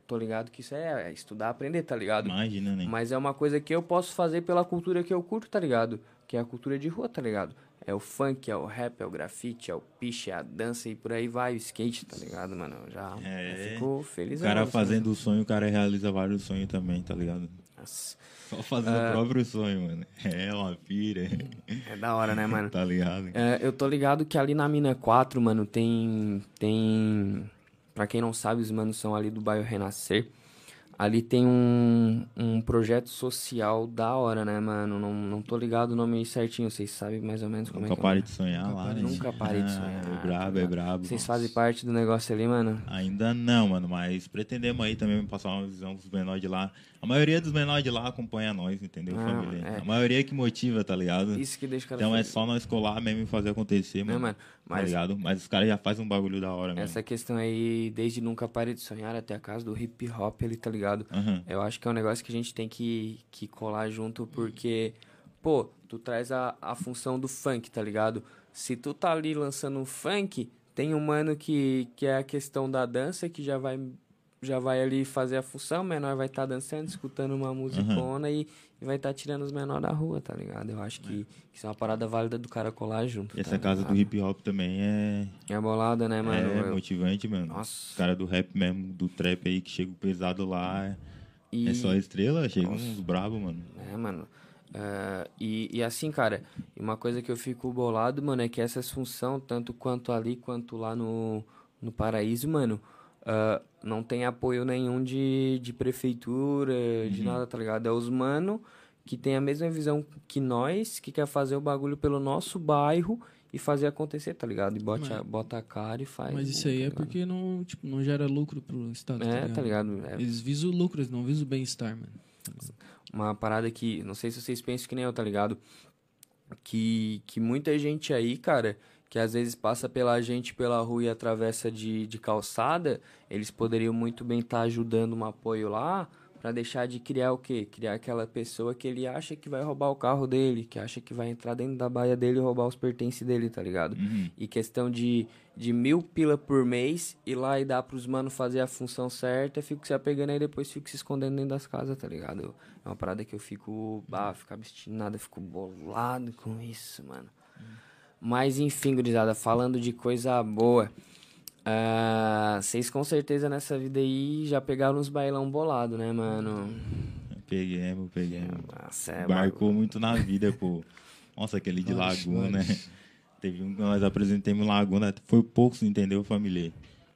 D: Tô ligado que isso é, é estudar, aprender, tá ligado?
E: Imagina, né?
D: Mas é uma coisa que eu posso fazer pela cultura que eu curto, tá ligado? Que é a cultura de rua, tá ligado? É o funk, é o rap, é o grafite, é o piche, é a dança e por aí vai, o skate, tá ligado, mano? Já
E: É.
D: eu fico feliz.
E: O cara fazendo o sonho, o cara realiza vários sonhos também, tá ligado? Só fazendo o próprio sonho, mano. É uma pira.
D: É da hora, né, [laughs] mano?
E: tá ligado?
D: É, eu tô ligado que ali na Mina 4, mano, tem. Tem. Pra quem não sabe, os manos são ali do bairro Renascer. Ali tem um, um projeto social da hora, né, mano? Não, não tô ligado o nome certinho, vocês sabem mais ou menos como
E: Nunca
D: é que
E: parei
D: é.
E: de sonhar lá, né?
D: Nunca parei de
E: Ah,
D: sonhar.
E: É brabo, é brabo.
D: Vocês
E: Nossa.
D: fazem parte do negócio ali, mano?
E: Ainda não, mano, mas pretendemos aí também passar uma visão dos menores de lá. A maioria dos menores de lá acompanha nós, entendeu,
D: Ah,
E: família?
D: é.
E: A maioria que motiva, tá ligado?
D: Isso que deixa o cara
E: Então é só nós colar mesmo e fazer acontecer, mano.
D: mano?
E: Tá
D: Mas-
E: ligado? Mas os caras já fazem um bagulho da hora mesmo.
D: Essa questão aí, desde nunca parei de sonhar até a casa do hip hop, ele tá ligado?
E: Aham.
D: Eu acho que é um negócio que a gente tem que, que colar junto, porque, pô, tu traz a, a função do funk, tá ligado? Se tu tá ali lançando um funk, tem um mano que, que é a questão da dança, que já vai, já vai ali fazer a função, o menor vai estar dançando, escutando uma musicona e, e vai estar tirando os menores da rua, tá ligado? Eu acho que, que isso é uma parada válida do cara colar junto.
E: E
D: tá
E: essa casa do hip hop também é,
D: É bolada, né, mano?
E: é
D: Eu-
E: motivante, mano.
D: Nossa.
E: Os caras do rap mesmo, do trap aí, que chega pesado lá. é-
D: E-
E: É só estrela, chega uns brabo, mano.
D: É, mano. É, e, e assim, cara, uma coisa que eu fico bolado, mano, é que essas funções, tanto quanto ali quanto lá no, no Paraíso, mano, ah, não tem apoio nenhum de, de prefeitura, de nada, tá ligado? É os mano que tem a mesma visão que nós, que quer fazer o bagulho pelo nosso bairro e fazer acontecer, tá ligado? E bota,
F: Mas-
D: bota a cara e faz.
F: Mas isso aí
D: tá
F: é
D: ligado?
F: porque não, tipo, não gera lucro pro Estado.
D: É, tá ligado? É,
F: Eles visam o lucro, eles não visam o bem-estar, mano.
D: uma parada que, não sei se vocês pensam que nem eu, tá ligado? Que, que muita gente aí, cara, que às vezes passa pela gente pela rua e atravessa de, de calçada, eles poderiam muito bem estar ajudando um apoio lá pra deixar de criar o quê? Criar aquela pessoa que ele acha que vai roubar o carro dele, que acha que vai entrar dentro da baia dele e roubar os pertences dele, tá ligado? E questão de, de mil pila por mês, ir lá e dar pros manos fazer a função certa, fico se apegando aí depois fico se escondendo dentro das casas, tá ligado? Eu- é uma parada que eu fico, bah, fico abstinado, fico bolado com isso, mano. Mas enfim, gurizada, falando de coisa boa. ah, Vocês com certeza nessa vida aí já pegaram uns bailão bolado, né, mano?
E: Peguemos, peguemos.
D: Nossa, é
E: Marcou muito na vida, pô. Nossa, aquele de
F: Vários,
E: Laguna.
F: vários.
E: Teve um que nós apresentamos Laguna. Foi poucos, entendeu, família?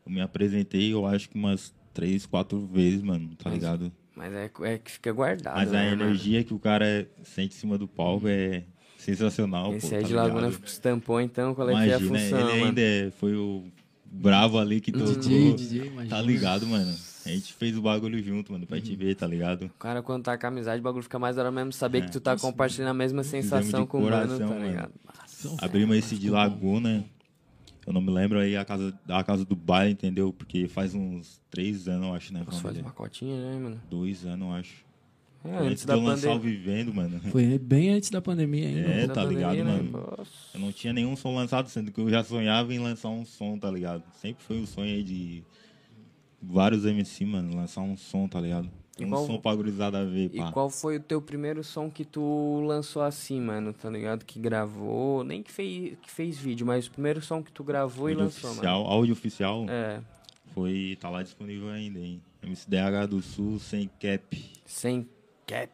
E: Eu me apresentei, eu acho que umas três, quatro vezes, mano, tá ligado?
D: Mas é, é que fica guardado.
E: Mas a
D: né, mano?
E: energia que o cara sente em cima do palco é sensacional.
D: Esse
E: pô,
D: aí
E: tá
D: de Laguna
E: ligado?
D: estampou, então, qual é que é a
E: Imagina,
D: função,
E: ele
D: mano?
E: ainda é- foi o bravo ali que tocou.
F: DJ, DJ, imagina.
E: Tá ligado, mano? A gente fez o bagulho junto, mano, pra
D: Uhum.
E: te ver, tá ligado?
D: O cara, quando tá com amizade, o bagulho fica mais da hora mesmo saber
E: É.
D: que tu tá compartilhando a mesma sensação com o mano,
E: coração,
D: tá
E: mano.
D: ligado?
E: Abrimos esse de. Laguna. Eu não me lembro aí a casa, a casa do baile, entendeu? Porque faz uns três anos, eu acho, né?
D: Nossa, faz uma cotinha, né, mano?
E: Dois anos, eu acho.
D: É, antes da
E: eu lançar o
D: pandemia.
E: Vivendo, mano.
F: Foi [laughs] bem antes da pandemia ainda.
E: É, tá ligado,
D: pandemia, né?
E: mano?
D: Nossa.
E: Eu não tinha nenhum som lançado, sendo que eu já sonhava em lançar um som, tá ligado? Sempre foi um sonho aí de vários MC, mano, lançar um som, tá ligado?
D: E
E: Um
D: qual-
E: som pra gurizada ver,
D: E
E: pá.
D: qual foi o teu primeiro som que tu lançou assim, mano, tá ligado? Que gravou, nem que fez, que fez vídeo, mas o primeiro som que tu gravou e
E: Áudio
D: lançou,
E: oficial, áudio oficial
D: mano. É,
E: foi, tá lá disponível ainda, hein? MCDH do Sul, sem cap.
D: sem Get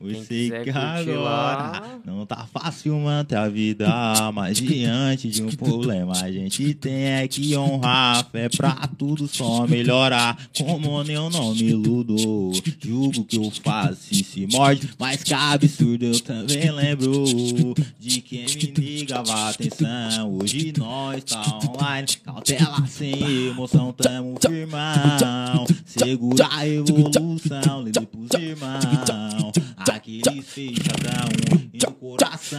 D: Quem
E: Você
D: quiser
E: que agora
D: lá...
E: não tá fácil manter a vida, mas [laughs] diante de um [laughs] problema a gente tem é que honrar. Fé pra tudo só melhorar. Como eu não me iludo, julgo que eu faço e se morde, mas que absurdo eu também lembro de quem me ligava atenção. Hoje nós tá online, cautela sem emoção, tamo firmão. Segura a evolução, líder pros irmãos. Aquele fechadão e no coração.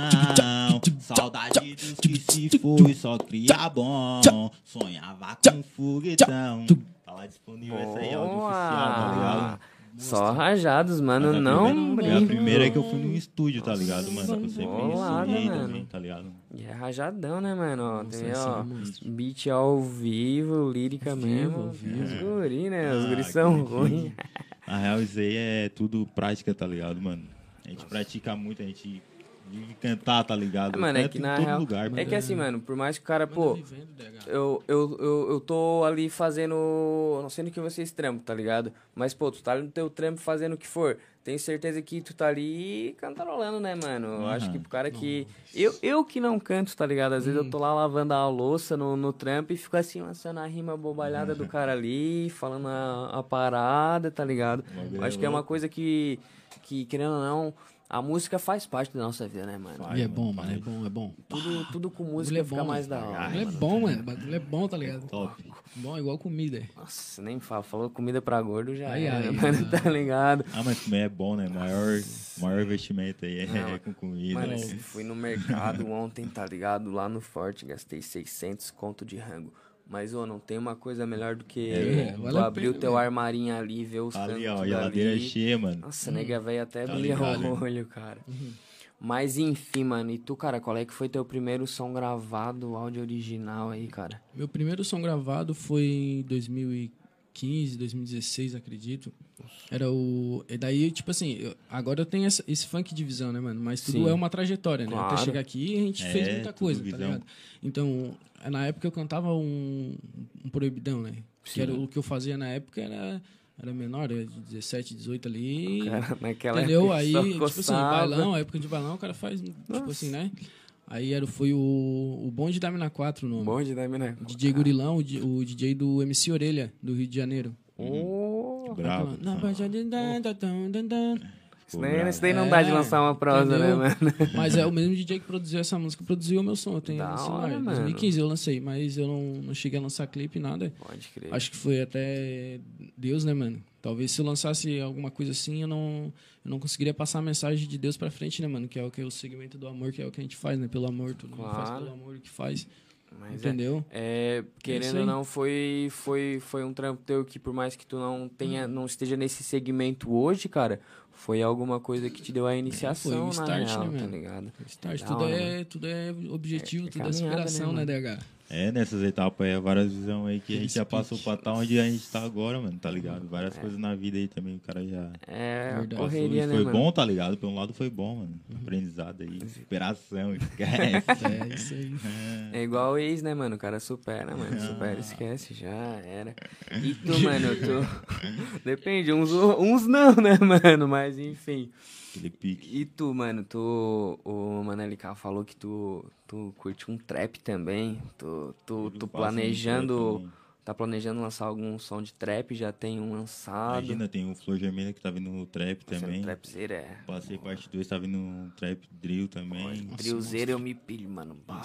E: Saudade dos que se foi, só cria bom. Sonhava com foguetão. Tá lá disponível essa aí, áudio oficial, tá ligado?
D: Só rajados, mano,
E: a
D: não
E: primeira- A
D: brinco.
E: primeira é que eu fui no estúdio, tá ligado, mano? Eu sempre
D: Bolada, mano.
E: também, tá ligado?
D: E é rajadão, né, mano? Ó, tem, ó, beat ao vivo, lírica
F: Ao vivo,
D: mesmo.
F: ao vivo.
D: Os guri, né? Os
E: Ah,
D: guris são
E: que
D: ruins. [laughs]
E: Na real, isso aí é tudo prática, tá ligado, mano? A gente pratica muito, a gente vive cantar, tá ligado?
D: É, mano, é
E: Canta
D: que
E: em
D: na
E: todo
D: real.
E: lugar,
D: é
E: mano.
D: que assim, mano, por mais que o cara, pô.
F: Vivendo, DH.
D: Eu, eu, eu, eu tô ali fazendo. Não sei no que vocês trampam, tá ligado? Mas, pô, tu tá ali no teu trampo fazendo o que for. Tenho certeza que tu tá ali cantarolando, né, mano? Eu acho que pro cara que. Eu, eu que não canto, tá ligado? Às vezes eu tô lá lavando a louça no, no trampo e fico assim, lançando a rima bobalhada do cara ali, falando a, a parada, tá ligado? Eu
E: é
D: acho que é uma coisa que, que, querendo ou não, a música faz parte da nossa vida, né, mano?
E: Vai,
F: E é
E: mano,
F: bom, mano, é bom, é bom.
D: Tudo, tudo com música
F: é
D: fica
F: bom,
D: mais da hora.
F: Bagulho é bom, mano. Bagulho é bom, tá ligado?
E: Top.
F: Bom, igual comida.
D: Nossa, nem fala. Falou comida pra gordo já
F: Ai,
D: mano,
F: mano.
D: tá ligado?
E: Ah, mas comer é bom, né? Maior, maior investimento aí é,
D: Não, [laughs]
E: com comida.
D: Mano,
E: né?
D: fui no mercado ontem, tá ligado? Lá no Forte, gastei 600 conto de rango. Mas, ô, não tem uma coisa melhor do que
E: É,
D: tu
F: vale a
D: abrir o teu armarinho ali, ver os
E: Ali, ó,
D: tudo
E: geladeira
D: ali.
E: cheia, mano.
D: Nossa, nega velho até
E: Tá ligado.
D: o olho, cara. Mas enfim, mano, e tu, cara, qual é que foi teu primeiro som gravado, áudio original aí, cara?
F: Meu primeiro som gravado foi em 2015, 2016, acredito. Era o. E daí, tipo assim, eu- agora eu tenho essa- esse funk de visão, né, mano? Mas tudo
D: Sim.
F: é uma trajetória, né?
D: Claro.
F: Até chegar aqui a gente
E: É,
F: fez muita coisa, tá ligado? Então, na época eu cantava um, um proibidão, né? Que era o que eu fazia na época era, era menor, era de 17, 18 ali.
D: Cara, [laughs] naquela
F: Entendeu?
D: época
F: Aí, tipo assim,
D: coçava.
F: bailão, a época de bailão, o cara faz, tipo assim, né? Aí era, foi o, o Bonde da Mina 4 o nome.
D: Bonde da mina.
F: DJ Gurilão, o, o DJ do MC Orelha, do Rio de Janeiro.
D: Ô,
E: Bravo.
F: Na
D: Isso daí, isso daí não dá de
F: É,
D: lançar uma prosa,
F: entendeu?
D: né, mano? [laughs]
F: Mas é o mesmo DJ que produziu essa música, produziu o meu som. Eu tenho
D: Da hora,
F: Em
D: mano.
F: 2015 eu lancei, mas eu não, não cheguei a lançar clipe, nada.
D: Pode crer.
F: Acho que foi até Deus, né, mano? Talvez se eu lançasse alguma coisa assim, eu não, eu não conseguiria passar a mensagem de Deus pra frente, né, mano? Que é o que é o segmento do amor, que é o que a gente faz, né? Pelo amor, tudo mundo faz
D: Claro.
F: pelo amor o que faz.
D: Mas é-
F: entendeu?
D: É,
F: isso
D: querendo ou não, foi, foi, foi um trampo teu que por mais que tu não tenha,
F: Hum.
D: não esteja nesse segmento hoje, cara, foi alguma coisa que te deu a iniciação,
F: Foi o
D: na
F: start,
D: real,
F: né,
D: tá ligado?
F: Start, tudo,
D: hora,
F: é, tudo é objetivo,
D: É
F: tudo é superação,
D: né,
F: né, DH?
E: É, nessas etapas aí, várias visões aí que a gente já passou pra estar onde a gente tá agora, mano, tá ligado? Várias coisas na vida aí também, o cara já
D: É,
F: Verdade.
D: correria,
E: E
D: né,
E: foi
D: mano?
E: bom, tá ligado? Por um lado foi bom, mano. Aprendizado aí, superação, esquece.
F: É isso aí.
D: É igual o ex, né, mano? O cara supera, mano. Supera, esquece, já era. E tu, [laughs] mano, tu. Depende, uns, uns não, né, mano? Mas enfim.
E: Aquele pique.
D: E tu, mano, tu. O Manelica falou que tu, tu curte um trap também. Tu, tu, tu planejando. tá planejando lançar algum som de trap, já tem um lançado.
E: Imagina, tem o Flor Germana que tá vindo no trap
D: Sendo
E: também.
D: Trapzeira, é.
E: Passei parte 2, tá vindo um trap drill também.
D: Drillzeira eu me pilho, mano. Bah,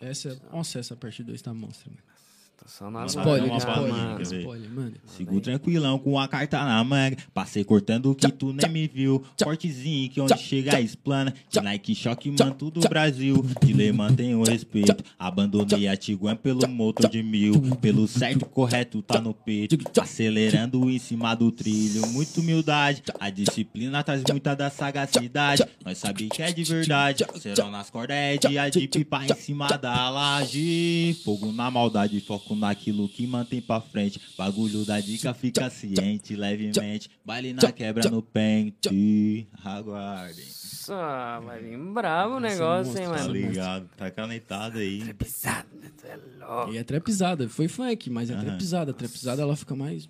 F: Essa, nossa, essa parte 2 tá monstra, mano.
D: Só na
F: Spoiler,
E: uma
F: spoiler, spoiler, mano.
E: Sigo tranquilão com a carta na manga. Passei cortando que tu nem me viu. Cortezinho que onde chega explana. De Nike Shock, mano, tudo Brasil. De lei mantém o respeito. Abandonei a Tiguan pelo motor de mil. Pelo certo, correto, tá no peito. Acelerando em cima do trilho. Muita humildade. A disciplina traz muita da sagacidade. Nós sabemos que é de verdade. Serão nas cordas é dia de pipa em cima da laje. Fogo na maldade, foco naquilo que mantém pra frente. Bagulho da dica, fica ciente, levemente. Baile na quebra no pente. Aguardem.
D: Nossa, vai vir bravo o negócio, hein,
E: Tá
D: mano.
E: ligado? Tá canetado aí.
D: Pisado, tu é louco.
F: E é trapizada, foi funk, mas é trapizada. A trapizada ela fica mais,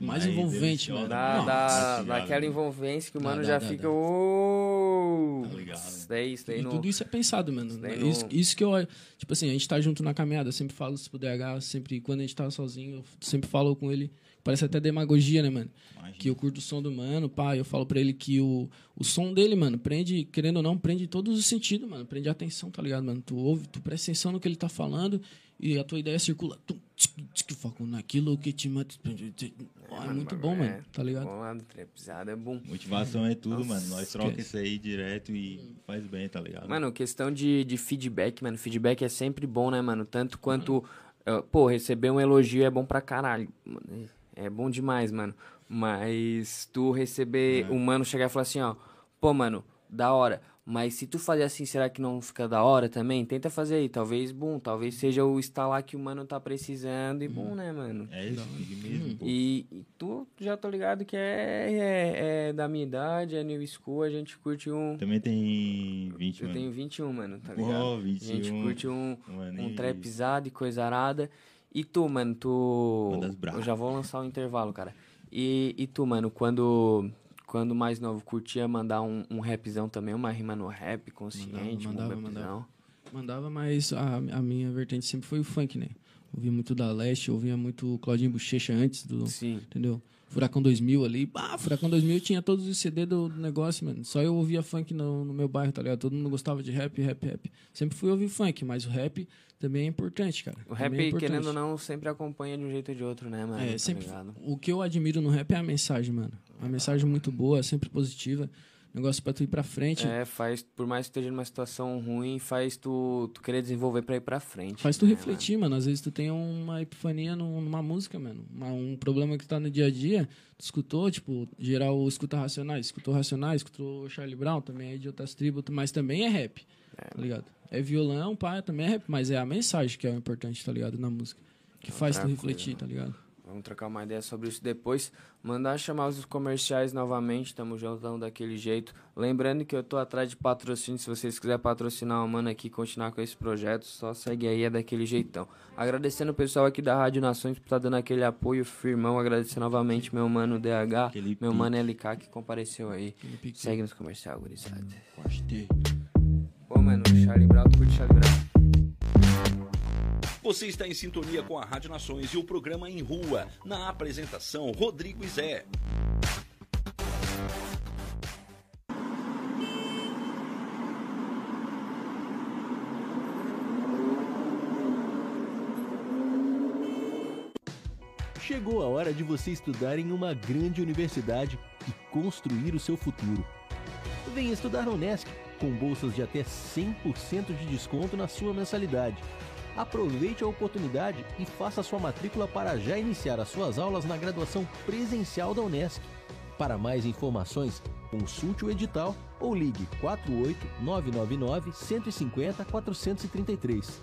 F: mais
E: Mais
F: envolvente, mano.
D: Dá,
F: Não,
E: cara.
D: envolvência que o mano
F: Dá,
D: já
F: dá,
D: fica.
F: dá.
D: "Ô".
E: Tá ligado.
D: Isso daí, isso daí
F: E
D: não.
F: tudo isso é pensado, mano. Isso,
D: não-
F: isso que eu. Tipo assim, a gente tá junto na caminhada. Eu sempre falo isso pro DH, sempre. Quando a gente tá sozinho, eu sempre falo com ele. Parece até demagogia, né, mano?
E: Imagina.
F: Que eu curto o som do mano, pá. Eu falo pra ele que o, o som dele, mano, prende, querendo ou não, prende todos os sentidos, mano. Prende a atenção, tá ligado, mano? Tu ouve, tu presta atenção no que ele tá falando e a tua ideia circula. Tum, tsk, foco naquilo que te mata. É muito bom, mano, tá ligado?
D: Bom é bom.
E: Motivação é tudo,
D: Nossa,
E: mano. Nós troca isso aí direto e faz bem, tá ligado?
D: Mano, questão de, de feedback, mano. Feedback é sempre bom, né, mano? Tanto quanto. eh, pô, receber um elogio é bom pra caralho. mano. É bom demais, mano. Mas tu receber. O mano chegar e falar assim, ó. Pô, mano, da hora. Mas se tu fazer assim, será que não fica da hora também? Tenta fazer aí. Talvez, bom, talvez seja o estalar que o mano tá precisando. E bom, né, mano?
E: É isso, mesmo.
D: E, e tu já tô ligado que é, é, é da minha idade, é new school, a gente curte um.
E: Também tem 20,
D: Eu
E: mano.
D: tenho 21, mano, tá ligado? A
E: 21,
D: gente curte um,
E: mano,
D: um
E: e-
D: trapzado e coisa arada. E tu, mano, tu. Eu já vou lançar o intervalo, cara. E, e tu, mano, quando. Quando mais novo, curtia mandar um, um rapzão também, uma rima no rap, consciente,
F: Mandava,
D: um
F: mandava,
D: rapzão.
F: Mandava, mas a, a minha vertente sempre foi o funk, né? Ouvia muito da Leste, ouvia muito Claudinho Bochecha antes do.
D: Sim.
F: Entendeu? Furacão 2000 ali. Ah, Furacão 2000 tinha todos os CD do, do negócio, mano. Só eu ouvia funk no, no meu bairro, tá ligado? Todo mundo gostava de rap, rap, rap. Sempre fui ouvir funk, mas o rap também é importante, cara.
D: O rap,
F: é importante.
D: querendo ou não, sempre acompanha de um jeito ou de outro, né, mano?
F: É,
D: Tá
F: sempre.
D: ligado?
F: O que eu admiro no rap é a mensagem, mano. Uma mensagem muito boa, sempre positiva. Negócio pra tu ir pra frente.
D: É, faz, por mais que esteja numa situação ruim, faz tu, tu querer desenvolver pra ir pra frente.
F: Faz tu
D: né,
F: refletir, mano. Às vezes tu tem uma epifania num- numa música, mano. Uma- um problema que tá no dia a dia. Tu escutou, tipo, geral escuta Racionais. Escutou Racionais, escutou Charlie Brown, também é de outras tribos, mas também é rap, tá ligado? É violão, pá, também é rap, mas é a mensagem que é o importante, tá ligado? Na música. Que faz tu refletir,
D: coisa,
F: tá ligado?
D: Vamos trocar uma ideia sobre isso depois. Mandar chamar os comerciais novamente, tamo juntão daquele jeito. Lembrando que eu tô atrás de patrocínio, se vocês quiserem patrocinar o mano aqui, continuar com esse projeto, só segue aí, é daquele jeitão. Agradecendo o pessoal aqui da Rádio Nações por estar dando aquele apoio firmão. Agradecer novamente meu mano DH,
E: Aquele
D: meu
E: pique.
D: mano LK que compareceu aí. Segue nos comercial, gurizada.
E: Gostei.
D: Pô, mano, Charlie Brown, curte Charlie Brown?
C: Você está em sintonia com a Rádio Nações e o programa Em Rua. Na apresentação, Rodrigo e Zé.
G: Chegou a hora de você estudar em uma grande universidade e construir o seu futuro. Venha estudar na Unesc, com bolsas de até 100% de desconto na sua mensalidade. Aproveite a oportunidade e faça sua matrícula para já iniciar as suas aulas na graduação presencial da Unesc. Para mais informações, consulte o edital ou ligue 48 999 150 433.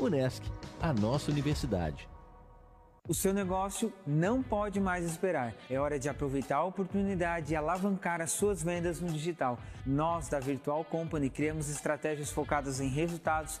G: Unesc, a nossa universidade.
B: O seu negócio não pode mais esperar. É hora de aproveitar a oportunidade e alavancar as suas vendas no digital. Nós, da Virtual Company, criamos estratégias focadas em resultados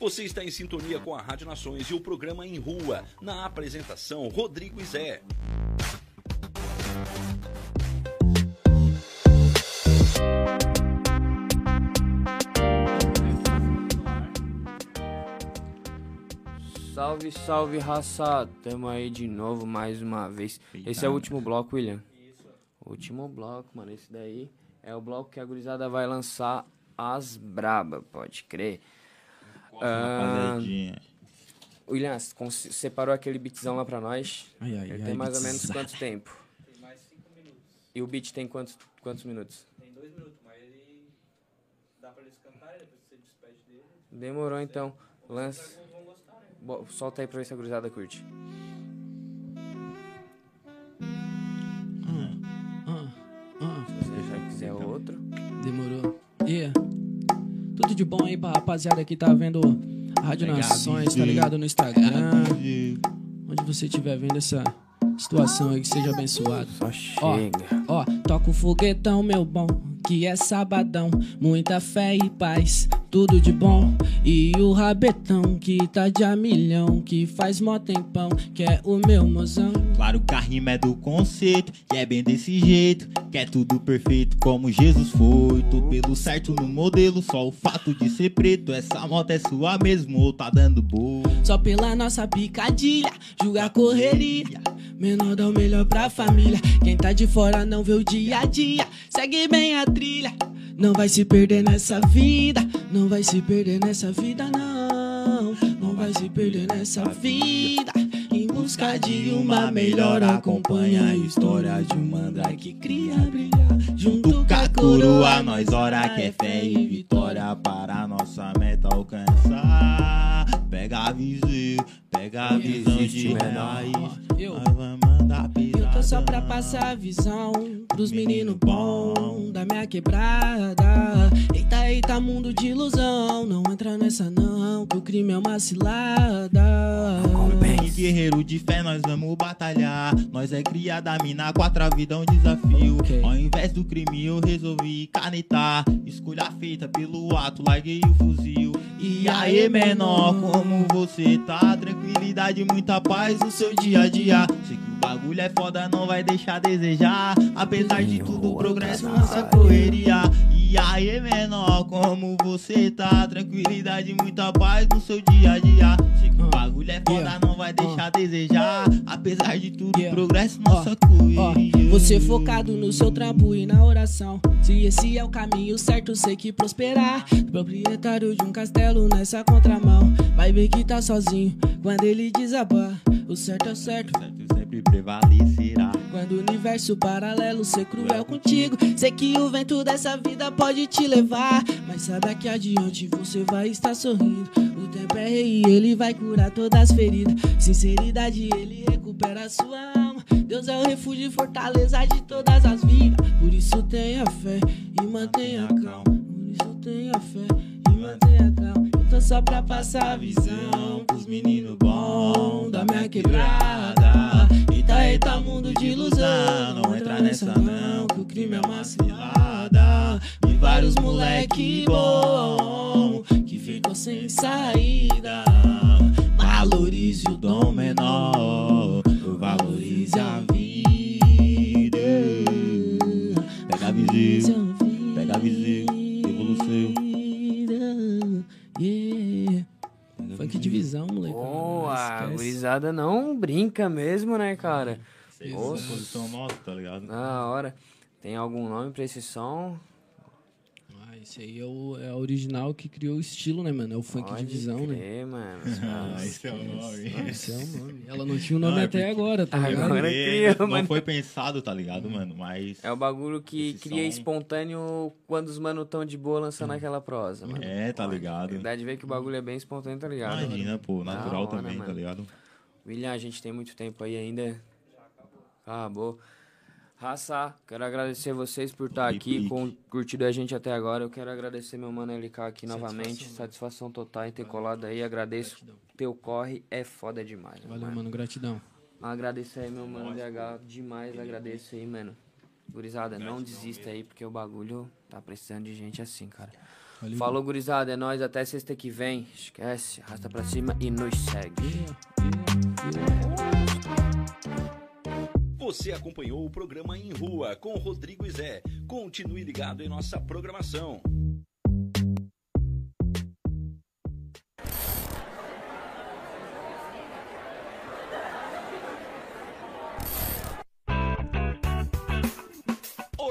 C: Você está em sintonia com a Rádio Nações e o programa Em Rua. Na apresentação, Rodrigo Izé.
D: Salve, salve, raça! Tamo aí de novo, mais uma vez. Esse é o último bloco, William. Último bloco, mano. Esse daí é o bloco que a gurizada vai lançar as braba, pode crer. Ah. William, separou aquele beatzão lá pra nós.
F: Ai, ai,
D: Ele
F: ai,
D: tem mais ou menos quanto [laughs] tempo?
H: Tem mais 5 minutos.
D: E o beat tem quantos, quantos minutos?
H: Tem 2 minutos, mas ele. Dá pra eles cantarem, depois você despede dele.
D: Demorou então.
H: Gostar, né?
D: Bo- Solta aí pra ver se a gurizada curte.
F: Ah, ah,
D: Se você já quiser outro.
F: demorou. Yeah. Tudo de bom aí pra rapaziada que tá vendo a Rádio Nações, tá ligado? No Instagram. Onde você estiver vendo essa situação aí, que seja abençoado.
D: Só
F: Ó, ó, toca o foguetão, meu bom, que é sabadão. Muita fé e paz, tudo de bom. E o rabetão que tá de a milhão, que faz mó tempão, que é o meu mozão.
E: Claro que a rima é do conceito, e é bem desse jeito, que é tudo perfeito como Jesus foi. Tô pelo certo no modelo, só o fato de ser preto. Essa moto é sua mesmo ou tá dando boa?
F: Só pela nossa picadilha, julga a correria. Menor dá o melhor pra família. Quem tá de fora não vê o dia a dia. Segue bem a trilha. Não vai se perder nessa vida. Não vai se perder nessa vida, não. Não vai se perder nessa vida. Em busca de uma melhor, acompanha a história de um mandrake que cria brilhar. Junto com a coroa,
E: nós ora que é fé e vitória para nossa meta alcançar. Pega a visão, pega a visão de.
F: Eu-
E: Nós vai mandar
F: Eu tô só pra passar a visão pros meninos bom da minha quebrada. Eita, eita, mundo de ilusão. Não entra nessa não, que o crime é uma cilada.
E: Bem, guerreiro de fé, nós vamos batalhar. Nós é criada mina, quatro a vida é um desafio.
F: Ok.
E: Ao invés do crime, eu resolvi canetar. Escolha feita pelo ato, larguei o fuzil. E aí, menor, como você tá? Tranquilidade, muita paz no seu dia a dia. Sei que bagulho é foda, não vai deixar a desejar. Apesar de tudo, o progresso nossa correria. E aí, menor, como você tá? Tranquilidade, muita paz no seu dia a dia. Sei que o
F: Ah,
E: bagulho é foda, não vai deixar a desejar. Apesar de tudo, o progresso
F: Ó,
E: nossa correria.
F: você focado no seu trampo e na oração. Se esse é o caminho certo, sei que prosperar. Proprietário de um castelo nessa contramão. Vai ver que tá sozinho quando ele desabar. O certo é o certo.
E: Certo sempre prevalecerá.
F: Quando o universo paralelo ser cruel contigo, sei que o vento dessa vida pode te levar. Mas saiba que adiante você vai estar sorrindo. O tempo é rei e ele vai curar todas as feridas. Sinceridade, ele recupera a sua alma. Deus é o refúgio e fortaleza de todas as vidas. Por isso tenha fé e mantenha calma. Por isso tenha fé e mantenha calma. Só pra passar a visão pros meninos bons da minha quebrada. Eita, eita, mundo de ilusão. Não entra nessa não, que o crime é uma cilada. E vários moleque bom que ficou sem saída. Valorize o dom menor, valorize a vida.
E: Pega a visão, pega a evolução.
F: Yeah. Funk divisão, moleque.
D: Boa, a
F: Esquece.
D: gurizada não brinca mesmo, né, cara?
E: Vocês
D: Nossa.
E: posição nossa, tá ligado?
D: Da hora. Tem algum nome pra esse som?
F: Esse aí é o, é o original que criou o estilo, né, mano? É o funk
D: Pode
F: divisão, né?
D: crer, mano.
E: Ah, [laughs] esse é o nome.
F: Esse é o nome. Ela não tinha o nome
E: Não, é
F: até
E: porque-
F: agora, tá ligado?
D: Agora
E: É,
D: criou,
E: não
D: mano.
E: foi pensado, tá ligado, mano? Mas.
D: É o bagulho que
E: Esse
D: cria
E: som-
D: espontâneo quando os mano tão de boa lançando aquela prosa, mano.
E: É, tá ligado?
D: Dá de ver que o bagulho é bem espontâneo, tá ligado?
E: Imagina, pô,
D: Da
E: natural
D: hora,
E: também, tá
D: mano.
E: ligado?
D: William, a gente tem muito tempo aí ainda. Acabou. Raça, quero agradecer vocês por estar aqui, com, curtido a gente até agora. Eu quero agradecer meu mano LK aqui novamente. Satisfação total em ter colado aí. Agradeço. Teu corre é foda demais.
F: Valeu,
D: mano.
F: mano. Gratidão.
D: Agradecer aí, meu mano DH. Demais, agradeço aí, mano. Gurizada, não desista aí, porque o bagulho tá precisando de gente assim, cara.
F: Valeu.
D: Falou, gurizada. É nóis. Até sexta que vem. Esquece. Arrasta pra cima e nos segue.
C: Você acompanhou o programa Em Rua com Rodrigo Zé. Continue ligado em nossa programação.